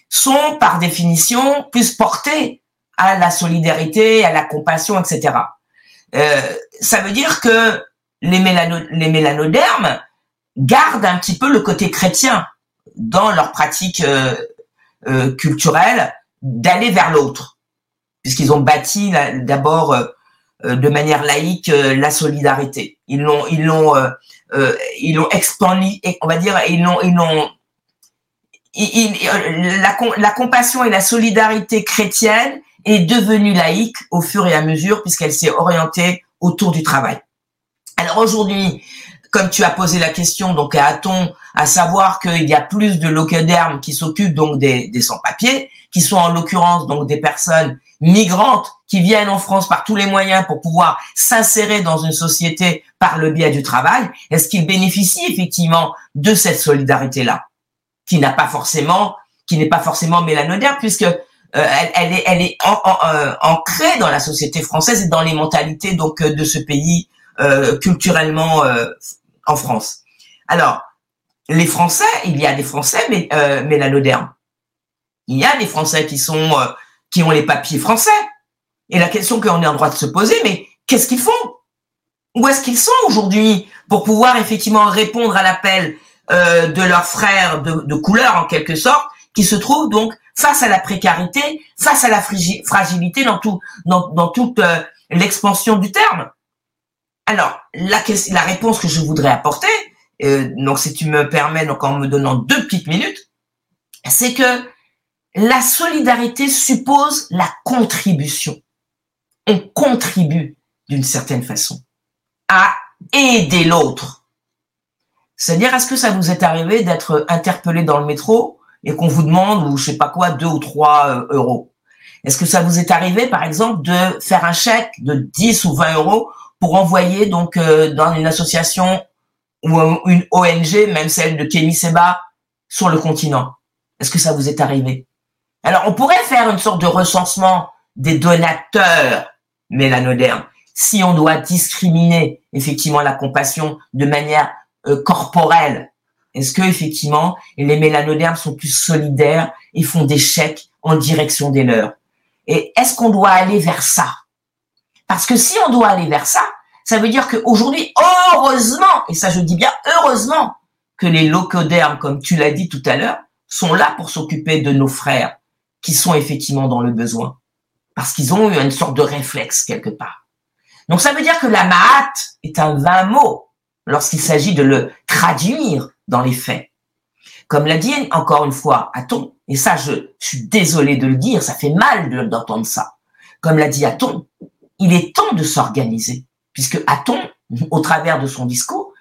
sont par définition plus portés à la solidarité, à la compassion, etc. Euh, ça veut dire que les mélanodermes gardent un petit peu le côté chrétien dans leur pratique euh, euh culturelle d'aller vers l'autre puisqu'ils ont bâti d'abord euh, euh, de manière laïque euh, la solidarité. Ils l'ont ils l'ont ils l'ont expandi, on va dire, ils l'ont ils l'ont la, la compassion et la solidarité chrétienne est devenue laïque au fur et à mesure puisqu'elle s'est orientée autour du travail. Alors aujourd'hui, comme tu as posé la question, donc a-t-on à savoir qu'il y a plus de locataires qui s'occupent donc des, des sans-papiers, qui sont en l'occurrence donc des personnes migrantes qui viennent en France par tous les moyens pour pouvoir s'insérer dans une société par le biais du travail, est-ce qu'ils bénéficient effectivement de cette solidarité-là, qui n'a pas forcément, qui n'est pas forcément mélanodaire, puisque euh, elle, est, elle est euh, ancrée dans la société française et dans les mentalités donc euh, de ce pays culturellement en France. Alors, les Français, il y a des Français mais mélanodermes. Il y a des Français qui sont qui ont les papiers français. Et la question qu'on est en droit de se poser, mais qu'est-ce qu'ils font? Où est-ce qu'ils sont aujourd'hui pour pouvoir effectivement répondre à l'appel euh, de leurs frères de, couleur en quelque sorte, qui se trouvent donc face à la précarité, face à la fragilité dans tout, dans, toute euh, l'expansion du terme? Alors la, la réponse que je voudrais apporter, euh, donc si tu me permets, donc en me donnant deux petites minutes, c'est que la solidarité suppose la contribution. On contribue d'une certaine façon à aider l'autre. C'est-à-dire, est-ce que ça vous est arrivé d'être interpellé dans le métro et qu'on vous demande, ou je sais pas quoi, deux ou trois euh, euros? Est-ce que ça vous est arrivé, par exemple, de faire un chèque de 10 ou 20 euros pour envoyer donc euh, dans une association ou une ONG, même celle de Kémy Seba, sur le continent? Est-ce que ça vous est arrivé? Alors, on pourrait faire une sorte de recensement des donateurs mélanodermes si on doit discriminer effectivement la compassion de manière euh, corporelle. Est-ce que effectivement les mélanodermes sont plus solidaires et font des chèques en direction des leurs? Et est-ce qu'on doit aller vers ça? Parce que si on doit aller vers ça, ça veut dire qu'aujourd'hui, heureusement, et ça je dis bien heureusement, que les locodermes, comme tu l'as dit tout à l'heure, sont là pour s'occuper de nos frères, qui sont effectivement dans le besoin. Parce qu'ils ont eu une sorte de réflexe quelque part. Donc ça veut dire que la maat est un vain mot lorsqu'il s'agit de le traduire dans les faits. Comme l'a dit encore une fois Aton, et ça je, suis désolé de le dire, ça fait mal d'entendre ça. Comme l'a dit Aton, il est temps de s'organiser, puisque Aton, au travers de son discours,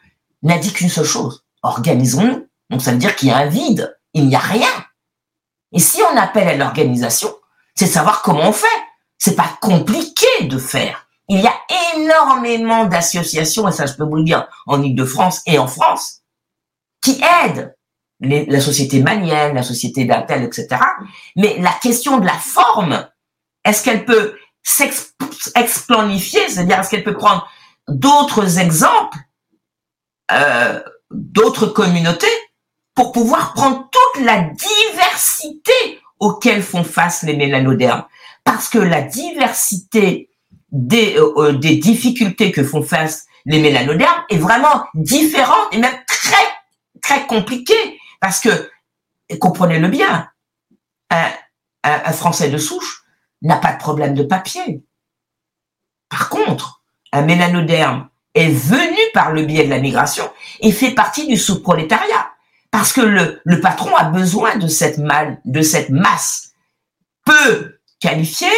n'a dit qu'une seule chose, organisons-nous. Donc ça veut dire qu'il y a un vide, il n'y a rien. Et si on appelle à l'organisation, c'est savoir comment on fait. C'est pas compliqué de faire. Il y a énormément d'associations, et ça je peux vous le dire, en Ile-de-France et en France, qui aident la société malienne, la société d'Intel, etc. Mais la question de la forme, est-ce qu'elle peut s'explanifier, c'est-à-dire est-ce qu'elle peut prendre d'autres exemples, euh, d'autres communautés? Pour pouvoir prendre toute la diversité auxquelles font face les mélanodermes. Parce que la diversité des, euh, euh, des difficultés que font face les mélanodermes est vraiment différente et même très, très compliquée. Parce que, comprenez-le bien, un, un Français de souche n'a pas de problème de papier. Par contre, un mélanoderme est venu par le biais de la migration et fait partie du sous-prolétariat. Parce que le, le patron a besoin de cette, mal, de cette masse peu qualifiée,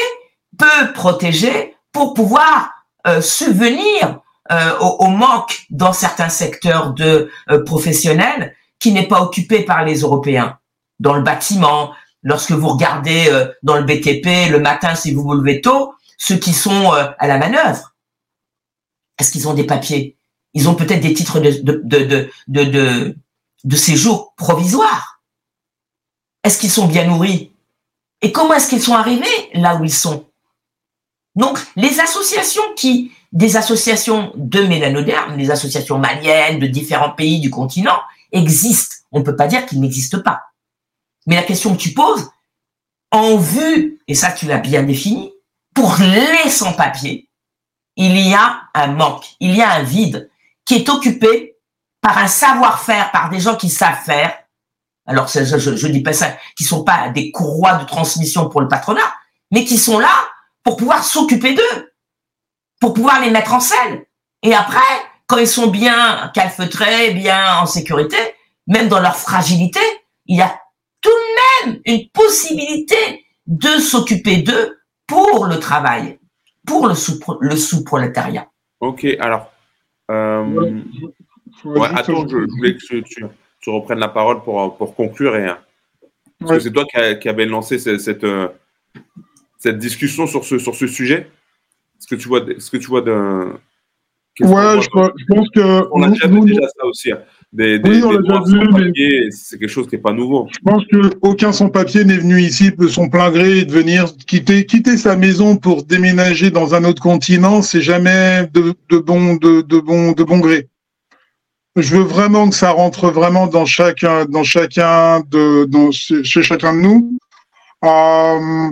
peu protégée, pour pouvoir euh, subvenir euh, au, manque dans certains secteurs de euh, professionnels qui n'est pas occupé par les Européens. Dans le bâtiment, lorsque vous regardez euh, dans le BTP le matin si vous vous levez tôt, ceux qui sont à la manœuvre, est-ce qu'ils ont des papiers? Ils ont peut-être des titres de, de, de, de, de, de séjour provisoire Est-ce qu'ils sont bien nourris? Et comment est-ce qu'ils sont arrivés là où ils sont? Donc, les associations qui, des associations de mélanodermes, des associations maliennes de différents pays du continent, existent. On ne peut pas dire qu'ils n'existent pas. Mais la question que tu poses, en vue, et ça tu l'as bien défini, pour les sans-papiers, il y a un manque, il y a un vide qui est occupé par un savoir-faire, par des gens qui savent faire. Alors, je, je, dis pas ça, qui sont pas des courroies de transmission pour le patronat, mais qui sont là pour pouvoir s'occuper d'eux, pour pouvoir les mettre en scène. Et après, quand ils sont bien calfeutrés, bien en sécurité, même dans leur fragilité, il y a tout de même une possibilité de s'occuper d'eux pour le travail, pour le sous-prolétariat. ok, alors Euh, attends, je, voulais que tu, reprennes la parole pour, pour conclure. Et, parce que c'est toi qui, avais lancé cette, cette, euh, cette, discussion sur ce, sur ce sujet. Est-ce que tu vois, est-ce que tu vois de. Ouais, je, pense que. On a déjà vu déjà ça aussi. Hein. Des, oui, on l'a déjà vu. C'est quelque chose qui n'est pas nouveau. Je pense qu'aucun sans-papier n'est venu ici de son plein gré et de venir quitter, quitter sa maison pour déménager dans un autre continent. C'est jamais de, de, bon, de, de, bon, de bon gré. Je veux vraiment que ça rentre vraiment dans chacun, dans chacun de, dans, chez chacun de nous. Euh,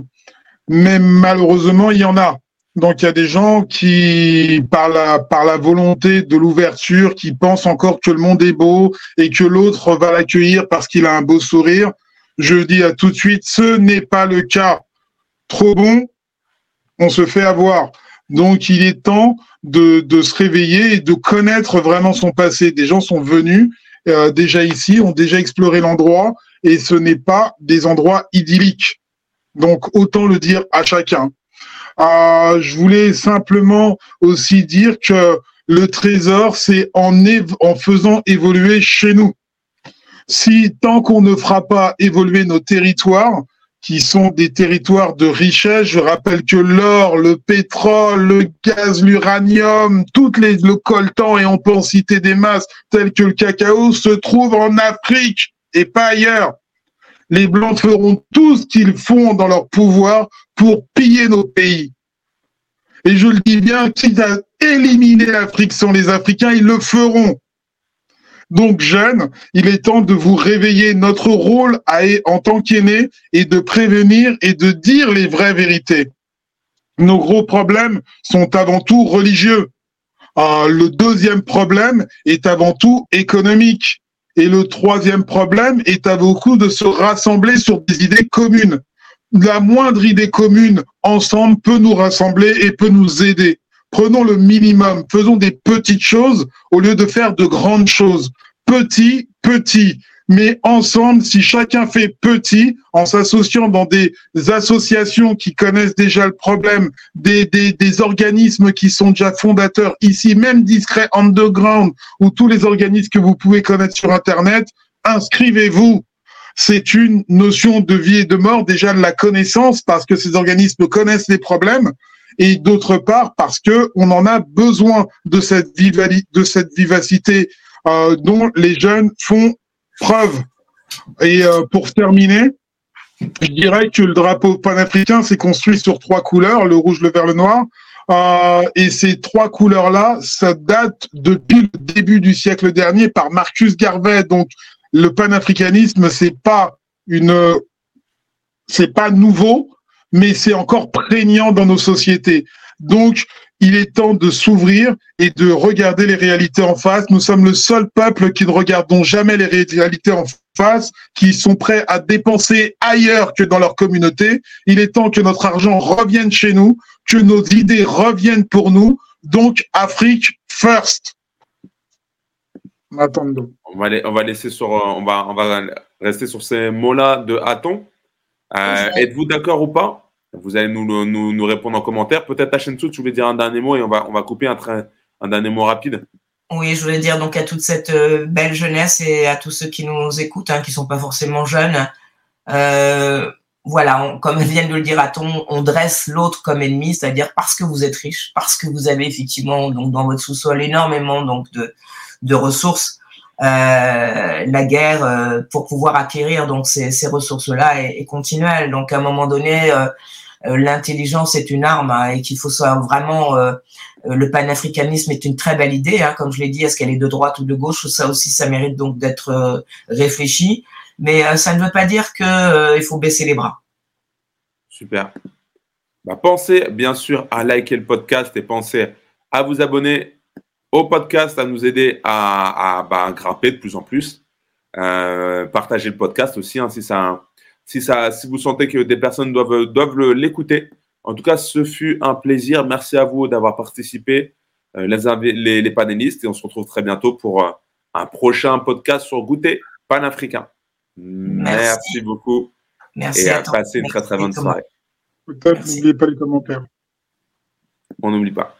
mais malheureusement, il y en a. Donc il y a des gens qui, par la, par la volonté de l'ouverture, qui pensent encore que le monde est beau et que l'autre va l'accueillir parce qu'il a un beau sourire. Je dis à tout de suite, ce n'est pas le cas. Trop bon, on se fait avoir. Donc il est temps de, se réveiller et de connaître vraiment son passé. Des gens sont venus euh, déjà ici, ont déjà exploré l'endroit et ce n'est pas des endroits idylliques. Donc autant le dire à chacun. Euh, je voulais simplement aussi dire que le trésor, c'est en, en faisant évoluer chez nous. Si tant qu'on ne fera pas évoluer nos territoires, qui sont des territoires de richesse. Je rappelle que l'or, le pétrole, le gaz, l'uranium, toutes les, le coltan et on en citer des masses telles que le cacao se trouvent en Afrique et pas ailleurs. Les Blancs feront tout ce qu'ils font dans leur pouvoir pour piller nos pays. Et je le dis bien, quitte à éliminer l'Afrique sans les Africains, ils le feront. Donc, jeunes, il est temps de vous réveiller. Notre rôle en tant qu'aînés est de prévenir et de dire les vraies vérités. Nos gros problèmes sont avant tout religieux. Euh, le deuxième problème est avant tout économique. Et le troisième problème est à beaucoup de se rassembler sur des idées communes la moindre idée commune ensemble peut nous rassembler et peut nous aider. Prenons le minimum, faisons des petites choses au lieu de faire de grandes choses. Petit, petit. Mais ensemble, si chacun fait petit, en s'associant dans des associations qui connaissent déjà le problème, des, des, organismes qui sont déjà fondateurs ici, même discret underground, ou tous les organismes que vous pouvez connaître sur Internet, inscrivez-vous c'est une notion de vie et de mort, déjà de la connaissance, parce que ces organismes connaissent les problèmes, et d'autre part parce que on en a besoin de cette, de cette vivacité euh, dont les jeunes font preuve. Et euh, pour terminer, je dirais que le drapeau panafricain s'est construit sur trois couleurs, le rouge, le vert, le noir. Euh, et ces trois couleurs-là, ça date depuis le début du siècle dernier par Marcus Garvey, donc le panafricanisme, c'est pas une, c'est pas nouveau, mais c'est encore prégnant dans nos sociétés. Donc, il est temps de s'ouvrir et de regarder les réalités en face. Nous sommes le seul peuple qui ne regardons jamais les réalités en face, qui sont prêts à dépenser ailleurs que dans leur communauté. Il est temps que notre argent revienne chez nous, que nos idées reviennent pour nous. Donc, Afrique first. On va, on va laisser sur, euh, on va, on va rester sur ces mots-là de Aton. Euh, êtes-vous d'accord ou pas? Vous allez nous, nous, nous, répondre en commentaire. Peut-être Hachensu, tu voulais dire un dernier mot et on va, on va couper un, train, un dernier mot rapide. Oui, je voulais dire donc à toute cette euh, belle jeunesse et à tous ceux qui nous écoutent, hein, qui sont pas forcément jeunes. voilà, comme vient de le dire Aton, on dresse l'autre comme ennemi, c'est-à-dire parce que vous êtes riche, parce que vous avez effectivement donc dans votre sous-sol énormément donc de de ressources, euh, la guerre euh, pour pouvoir acquérir donc ces, ces ressources-là est, est, continuelle. Donc à un moment donné, euh, l'intelligence est une arme hein, et qu'il faut savoir vraiment le panafricanisme est une très belle idée, hein, comme je l'ai dit, est-ce qu'elle est de droite ou de gauche Ça aussi, ça mérite donc d'être réfléchi, mais ça ne veut pas dire que il faut baisser les bras. Super. Bah, pensez bien sûr à liker le podcast et pensez à vous abonner au podcast à nous aider à, à bah, grimper de plus en plus. Euh, partagez le podcast aussi hein, si, ça, si, ça, si vous sentez que des personnes doivent, doivent l'écouter. En tout cas, ce fut un plaisir. Merci à vous d'avoir participé, euh, les, les, les, panélistes, et on se retrouve très bientôt pour euh, un prochain podcast sur Goûter panafricain. Merci, Merci beaucoup. Merci et à, passer une très très bonne soirée. N'oubliez pas les commentaires. On n'oublie pas.